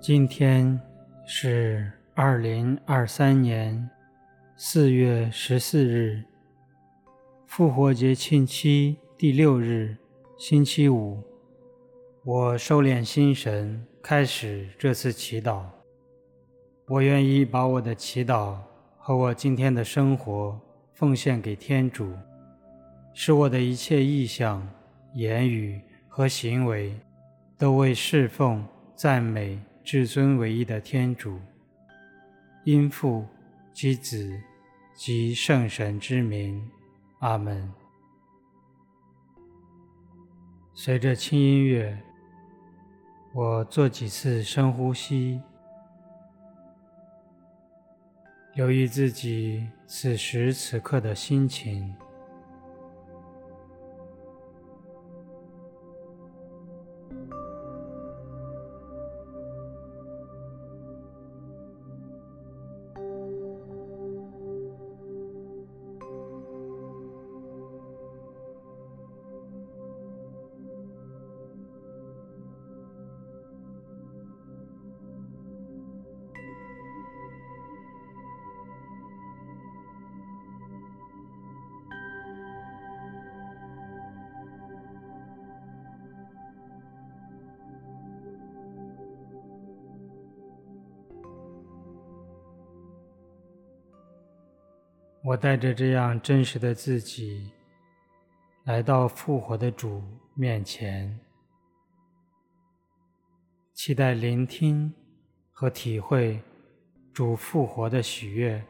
今天是二零二三年四月十四日，复活节庆期第六日，星期五。我收敛心神，开始这次祈祷。我愿意把我的祈祷和我今天的生活奉献给天主，使我的一切意向、言语和行为都为侍奉、赞美。至尊唯一的天主，因父及子及圣神之名，阿门。随着轻音乐，我做几次深呼吸，留意自己此时此刻的心情。我带着这样真实的自己，来到复活的主面前，期待聆听和体会主复活的喜悦。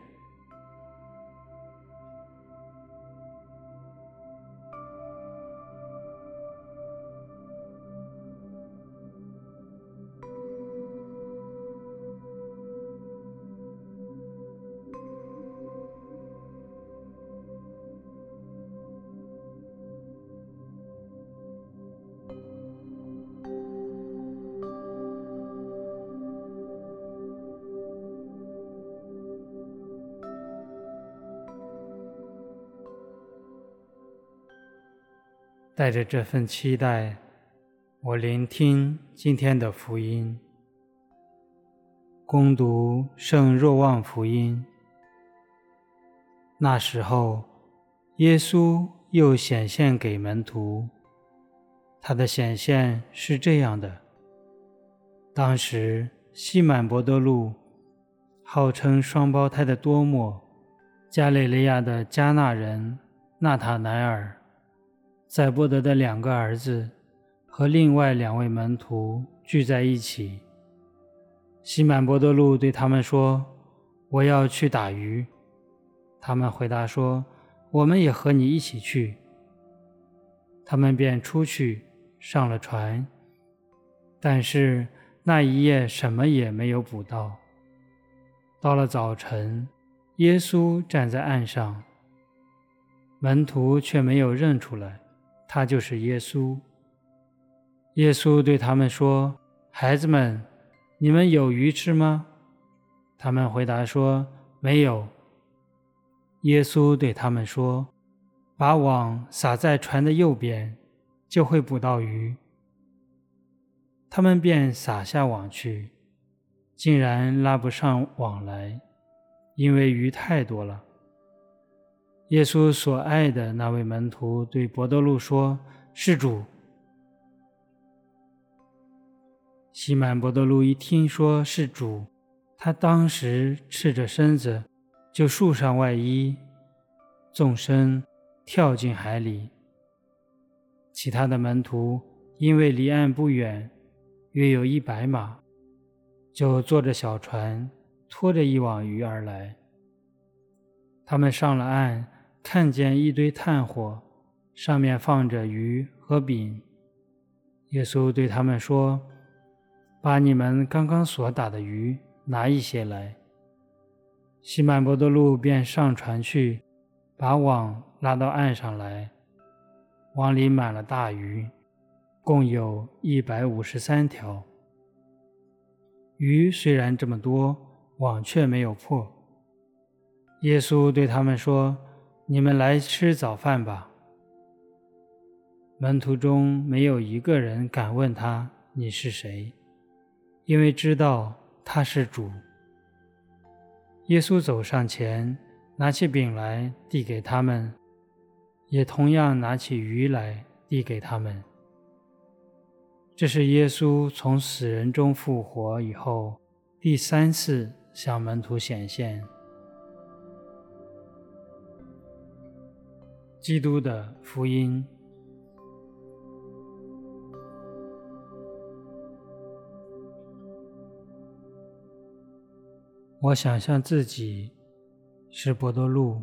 带着这份期待，我聆听今天的福音，恭读圣若望福音。那时候，耶稣又显现给门徒，他的显现是这样的：当时，西满伯多禄，号称双胞胎的多默，加利利亚的加纳人纳塔乃耳。载伯德的两个儿子和另外两位门徒聚在一起。西满伯多禄对他们说：“我要去打鱼。”他们回答说：“我们也和你一起去。”他们便出去上了船，但是那一夜什么也没有捕到。到了早晨，耶稣站在岸上，门徒却没有认出来。他就是耶稣。耶稣对他们说：“孩子们，你们有鱼吃吗？”他们回答说：“没有。”耶稣对他们说：“把网撒在船的右边，就会捕到鱼。”他们便撒下网去，竟然拉不上网来，因为鱼太多了。耶稣所爱的那位门徒对伯多禄说：“是主。”西满伯多禄一听说是主，他当时赤着身子，就束上外衣，纵身跳进海里。其他的门徒因为离岸不远，约有一百码，就坐着小船，拖着一网鱼而来。他们上了岸。看见一堆炭火，上面放着鱼和饼。耶稣对他们说：“把你们刚刚所打的鱼拿一些来。”西满伯多禄便上船去，把网拉到岸上来，网里满了大鱼，共有一百五十三条。鱼虽然这么多，网却没有破。耶稣对他们说。你们来吃早饭吧。门徒中没有一个人敢问他，你是谁，因为知道他是主。耶稣走上前，拿起饼来递给他们，也同样拿起鱼来递给他们。这是耶稣从死人中复活以后第三次向门徒显现。基督的福音。我想象自己是伯多禄，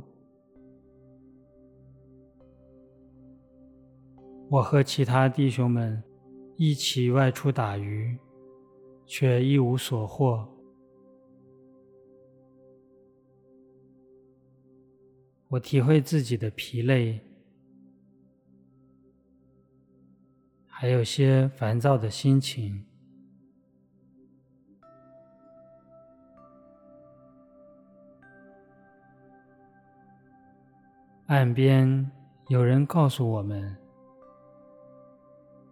我和其他弟兄们一起外出打鱼，却一无所获。我体会自己的疲累，还有些烦躁的心情。岸边有人告诉我们，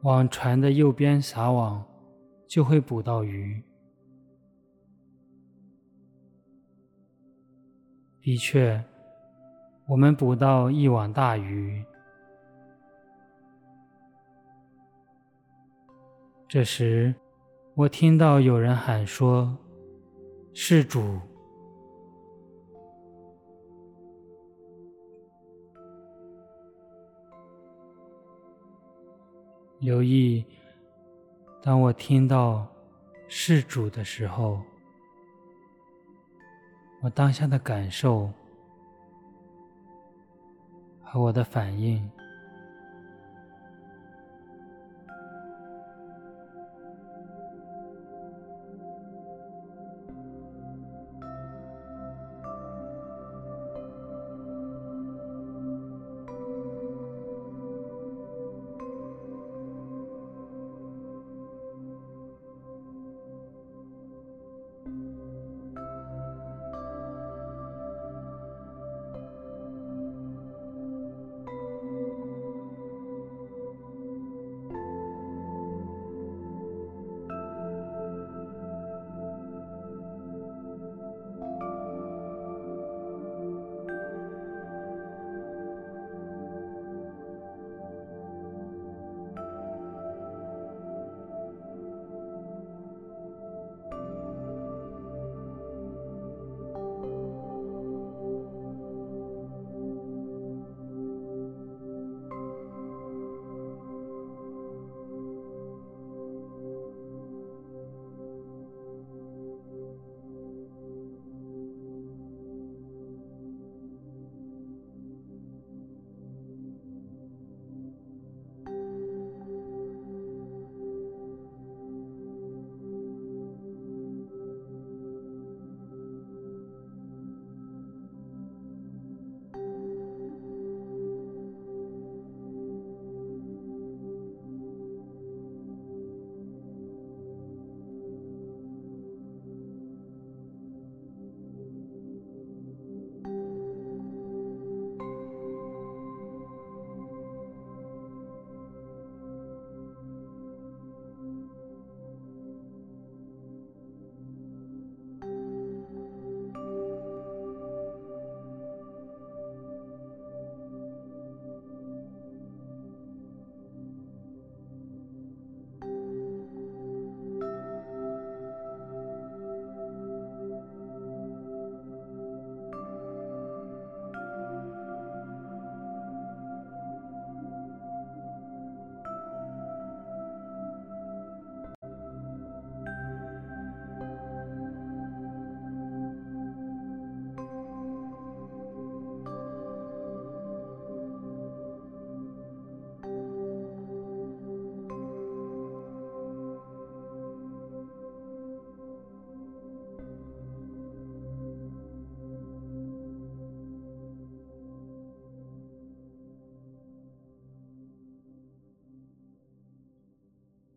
往船的右边撒网，就会捕到鱼。的确，我们捕到一网大鱼。这时，我听到有人喊说：“是主。”留意，当我听到“是主”的时候，我当下的感受和我的反应。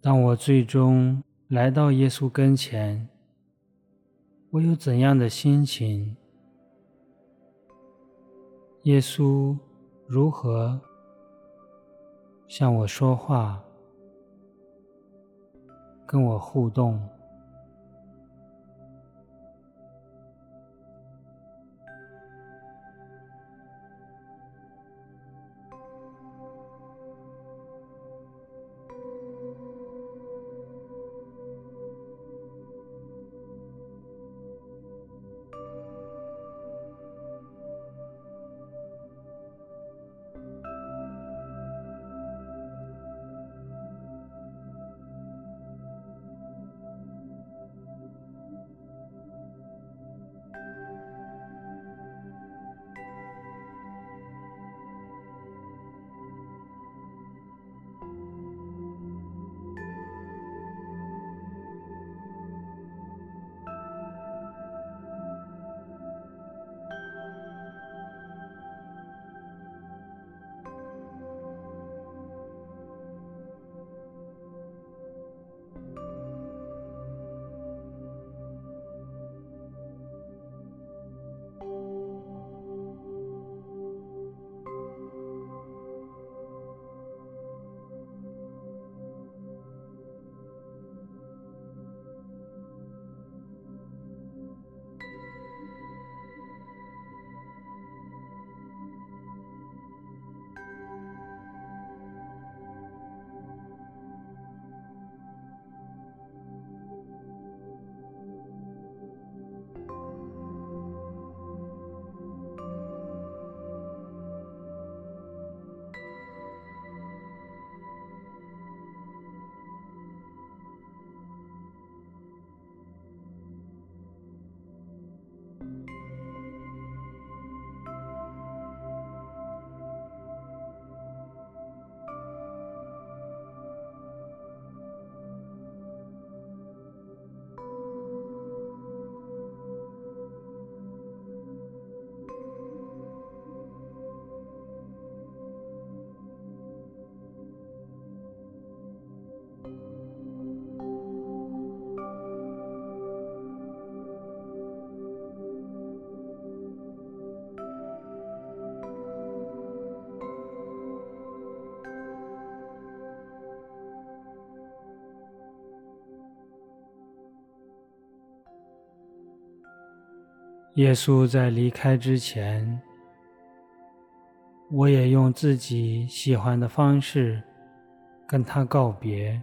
当我最终来到耶稣跟前，我有怎样的心情？耶稣如何向我说话，跟我互动？耶稣在离开之前，我也用自己喜欢的方式跟他告别。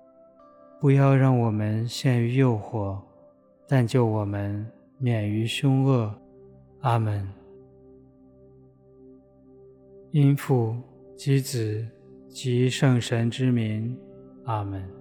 不要让我们陷于诱惑，但救我们免于凶恶。阿门。因父及子及圣神之名。阿门。